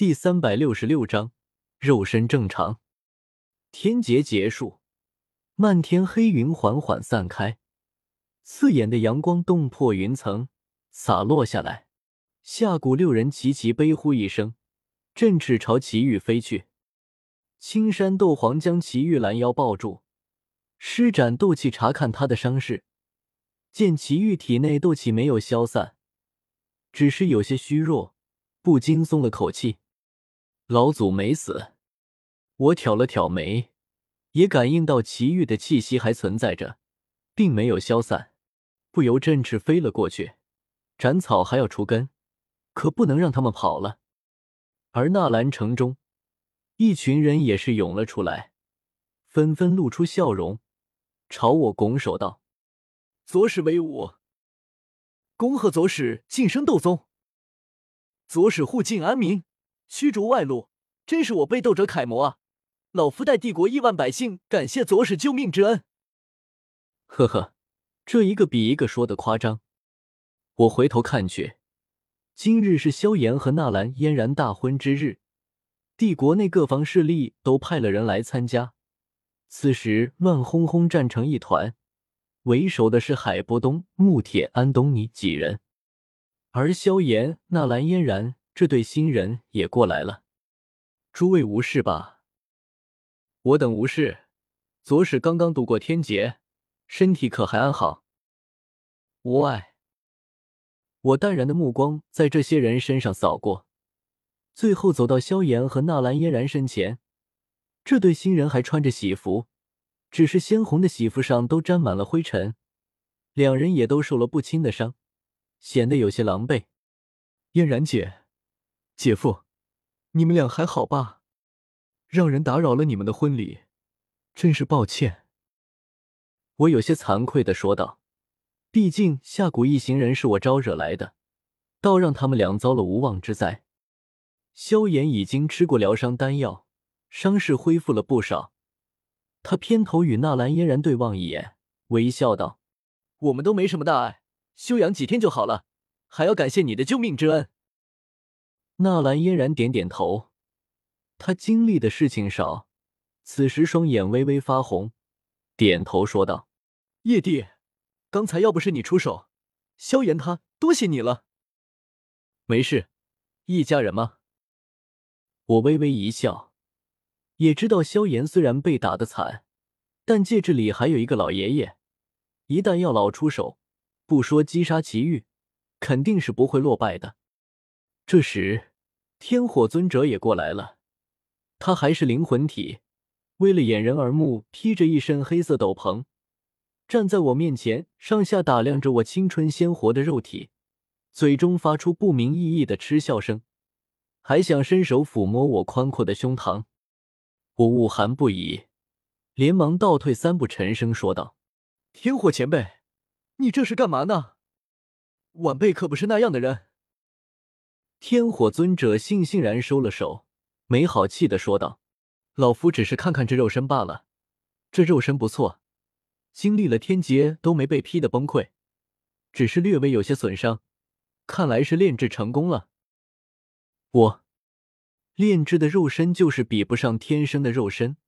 第三百六十六章肉身正常。天劫结束，漫天黑云缓缓散开，刺眼的阳光洞破云层，洒落下来。下蛊六人齐齐悲呼一声，振翅朝祁煜飞去。青山斗皇将祁煜拦腰抱住，施展斗气查看他的伤势，见祁煜体内斗气没有消散，只是有些虚弱，不禁松了口气。老祖没死，我挑了挑眉，也感应到祁煜的气息还存在着，并没有消散，不由振翅飞了过去。斩草还要除根，可不能让他们跑了。而纳兰城中，一群人也是涌了出来，纷纷露出笑容，朝我拱手道：“左使威武，恭贺左使晋升斗宗，左使护境安民。”驱逐外露，真是我辈斗者楷模啊！老夫代帝国亿万百姓感谢左使救命之恩。呵呵，这一个比一个说的夸张。我回头看去，今日是萧炎和纳兰嫣然大婚之日，帝国内各方势力都派了人来参加。此时乱哄哄战成一团，为首的是海波东、穆铁、安东尼几人，而萧炎、纳兰嫣然。这对新人也过来了，诸位无事吧？我等无事。左使刚刚度过天劫，身体可还安好？无碍。我淡然的目光在这些人身上扫过，最后走到萧炎和纳兰嫣然身前。这对新人还穿着喜服，只是鲜红的喜服上都沾满了灰尘，两人也都受了不轻的伤，显得有些狼狈。嫣然姐。姐夫，你们俩还好吧？让人打扰了你们的婚礼，真是抱歉。我有些惭愧的说道。毕竟下蛊一行人是我招惹来的，倒让他们俩遭了无妄之灾。萧炎已经吃过疗伤丹药，伤势恢复了不少。他偏头与纳兰嫣然对望一眼，微笑道：“我们都没什么大碍，休养几天就好了。还要感谢你的救命之恩。”纳兰嫣然点点头，他经历的事情少，此时双眼微微发红，点头说道：“叶帝，刚才要不是你出手，萧炎他多谢你了。”没事，一家人嘛？我微微一笑，也知道萧炎虽然被打得惨，但戒指里还有一个老爷爷，一旦药老出手，不说击杀祁煜，肯定是不会落败的。这时。天火尊者也过来了，他还是灵魂体，为了掩人耳目，披着一身黑色斗篷，站在我面前，上下打量着我青春鲜活的肉体，嘴中发出不明意义的嗤笑声，还想伸手抚摸我宽阔的胸膛。我恶寒不已，连忙倒退三步，沉声说道：“天火前辈，你这是干嘛呢？晚辈可不是那样的人。”天火尊者悻悻然收了手，没好气的说道：“老夫只是看看这肉身罢了，这肉身不错，经历了天劫都没被劈的崩溃，只是略微有些损伤，看来是炼制成功了。我炼制的肉身就是比不上天生的肉身。”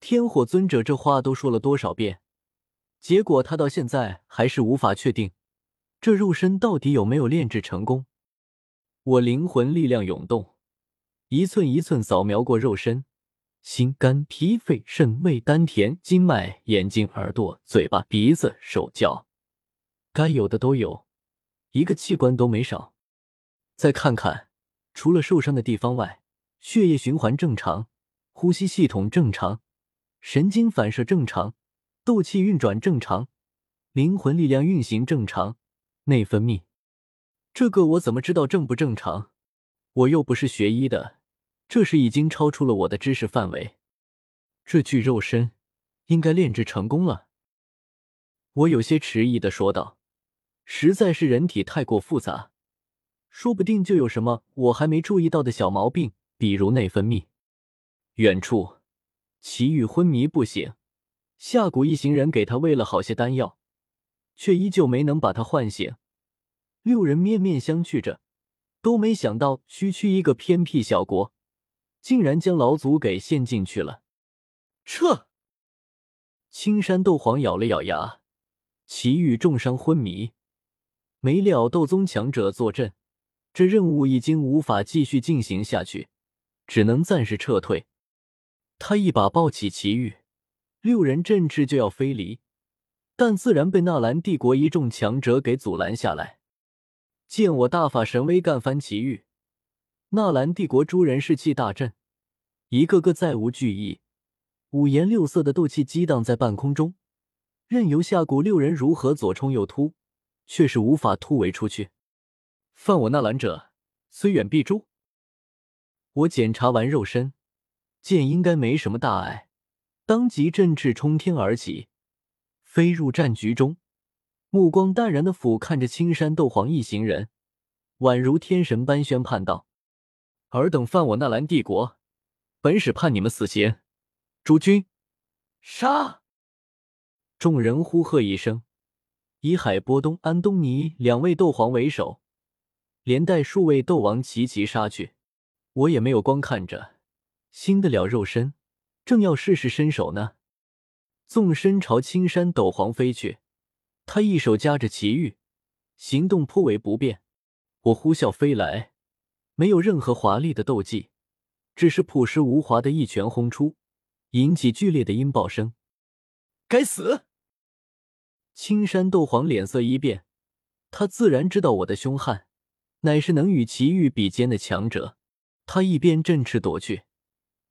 天火尊者这话都说了多少遍，结果他到现在还是无法确定这肉身到底有没有炼制成功。我灵魂力量涌动，一寸一寸扫描过肉身，心、肝、脾、肺、肾、胃、丹田、经脉、眼睛、耳朵、嘴巴、鼻子、手脚，该有的都有，一个器官都没少。再看看，除了受伤的地方外，血液循环正常，呼吸系统正常，神经反射正常，斗气运转正常，灵魂力量运行正常，内分泌。这个我怎么知道正不正常？我又不是学医的，这是已经超出了我的知识范围。这具肉身应该炼制成功了。我有些迟疑的说道：“实在是人体太过复杂，说不定就有什么我还没注意到的小毛病，比如内分泌。”远处，祁煜昏迷不醒，下蛊一行人给他喂了好些丹药，却依旧没能把他唤醒。六人面面相觑着，都没想到区区一个偏僻小国，竟然将老祖给陷进去了。撤！青山斗皇咬了咬牙，祁煜重伤昏迷，没料斗宗强者坐镇，这任务已经无法继续进行下去，只能暂时撤退。他一把抱起祁煜，六人振翅就要飞离，但自然被纳兰帝国一众强者给阻拦下来。见我大法神威干翻祁煜，纳兰帝国诸人士气大振，一个个再无惧意。五颜六色的斗气激荡在半空中，任由下蛊六人如何左冲右突，却是无法突围出去。犯我纳兰者，虽远必诛。我检查完肉身，见应该没什么大碍，当即振翅冲天而起，飞入战局中，目光淡然的俯瞰着青山斗皇一行人，宛如天神般宣判道：“尔等犯我纳兰帝国，本使判你们死刑。”诸君，杀！众人呼喝一声，以海波东、安东尼两位斗皇为首，连带数位斗王齐齐杀去。我也没有光看着，新得了肉身，正要试试身手呢。纵身朝青山斗皇飞去，他一手夹着奇玉，行动颇为不便。我呼啸飞来，没有任何华丽的斗技，只是朴实无华的一拳轰出。引起剧烈的音爆声。该死！青山斗皇脸色一变，他自然知道我的凶悍，乃是能与奇遇比肩的强者。他一边振翅躲去，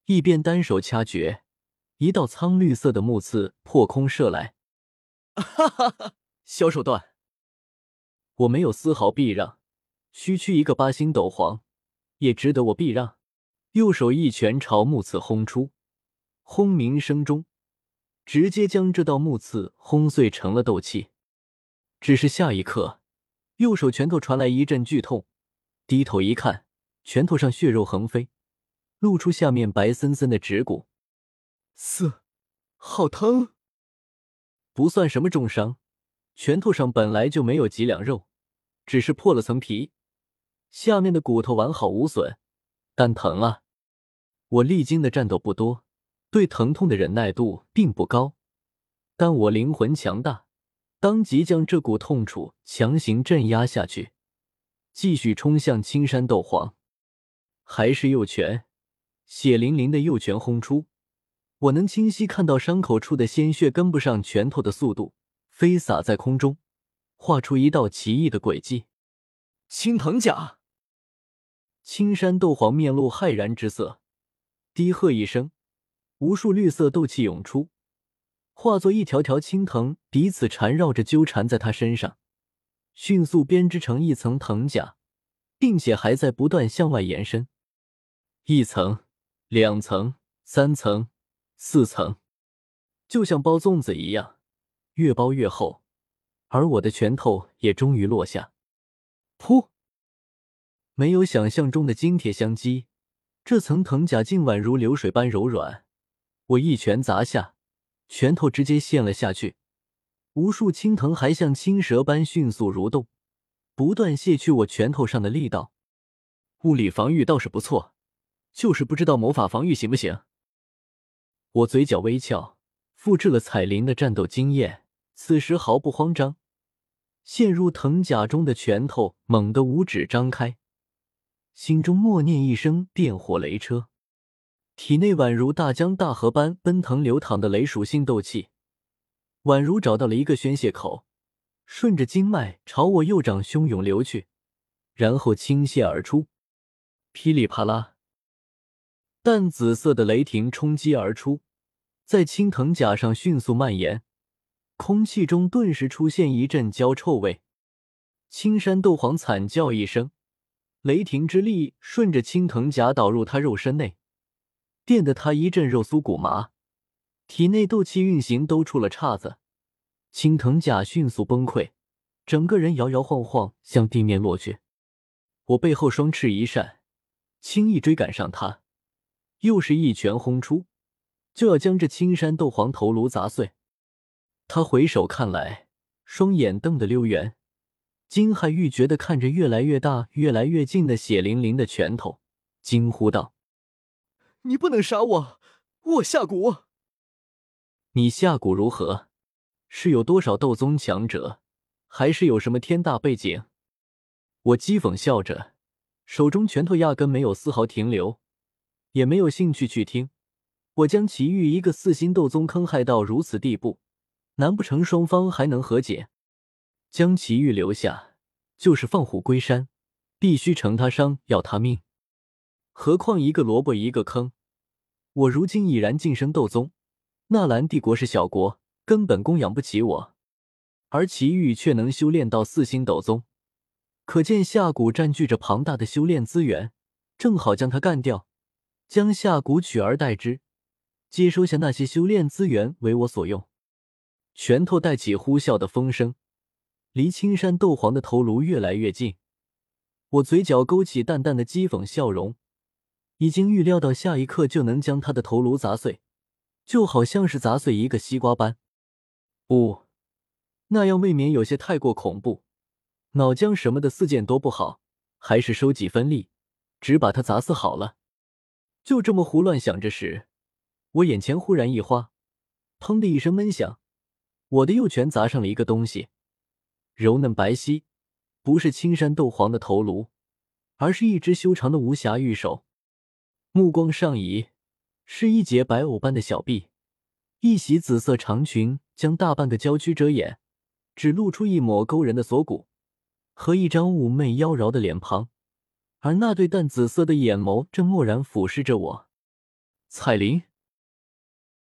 一边单手掐诀，一道苍绿色的木刺破空射来。哈哈哈！小手段！我没有丝毫避让，区区一个八星斗皇，也值得我避让。右手一拳朝木刺轰出。轰鸣声中，直接将这道木刺轰碎成了斗气。只是下一刻，右手拳头传来一阵剧痛，低头一看，拳头上血肉横飞，露出下面白森森的指骨。嘶，好疼！不算什么重伤，拳头上本来就没有几两肉，只是破了层皮，下面的骨头完好无损，但疼啊！我历经的战斗不多。对疼痛的忍耐度并不高，但我灵魂强大，当即将这股痛楚强行镇压下去，继续冲向青山斗皇。还是右拳，血淋淋的右拳轰出，我能清晰看到伤口处的鲜血跟不上拳头的速度，飞洒在空中，画出一道奇异的轨迹。青藤甲，青山斗皇面露骇然之色，低喝一声。无数绿色斗气涌出，化作一条条青藤，彼此缠绕着纠缠在他身上，迅速编织成一层藤甲，并且还在不断向外延伸。一层、两层、三层、四层，就像包粽子一样，越包越厚。而我的拳头也终于落下。噗！没有想象中的金铁相击，这层藤甲竟宛如流水般柔软。我一拳砸下，拳头直接陷了下去。无数青藤还像青蛇般迅速蠕动，不断卸去我拳头上的力道。物理防御倒是不错，就是不知道魔法防御行不行。我嘴角微翘，复制了彩铃的战斗经验，此时毫不慌张。陷入藤甲中的拳头猛地五指张开，心中默念一声“电火雷车”。体内宛如大江大河般奔腾流淌的雷属性斗气，宛如找到了一个宣泄口，顺着经脉朝我右掌汹涌流去，然后倾泻而出。噼里啪啦，淡紫色的雷霆冲击而出，在青藤甲上迅速蔓延，空气中顿时出现一阵焦臭味。青山斗皇惨叫一声，雷霆之力顺着青藤甲导入他肉身内。电得他一阵肉酥骨麻，体内斗气运行都出了岔子，青藤甲迅速崩溃，整个人摇摇晃晃向地面落去。我背后双翅一扇，轻易追赶上他，又是一拳轰出，就要将这青山斗皇头颅砸碎。他回首看来，双眼瞪得溜圆，惊骇欲绝的看着越来越大、越来越近的血淋淋的拳头，惊呼道：“你不能杀我！我下蛊！你下蛊如何？是有多少斗宗强者，还是有什么天大背景？”我讥讽笑着，手中拳头压根没有丝毫停留，也没有兴趣去听。我将祁煜一个四星斗宗坑害到如此地步，难不成双方还能和解？将祁煜留下，就是放虎归山，必须成他伤，要他命。何况一个萝卜一个坑，我如今已然晋升斗宗，纳兰帝国是小国，根本供养不起我。而祁煜却能修炼到四星斗宗，可见下蛊占据着庞大的修炼资源，正好将他干掉，将下蛊取而代之，接收下那些修炼资源为我所用。拳头带起呼啸的风声。离青山斗皇的头颅越来越近，我嘴角勾起淡淡的讥讽笑容，已经预料到下一刻就能将他的头颅砸碎，就好像是砸碎一个西瓜般。不，那样未免有些太过恐怖。脑浆什么的四件多不好，还是收几分力，只把他砸死好了。就这么胡乱想着时，我眼前忽然一花，砰的一声闷响，我的右拳砸上了一个东西。柔嫩白皙，不是青山斗皇的头颅，而是一只修长的无暇玉手。目光上移，是一截白藕般的小臂，一袭紫色长裙将大半个娇躯遮掩，只露出一抹勾人的锁骨和一张妩媚妖娆的脸庞，而那对淡紫色的眼眸正漠然俯视着我。彩铃，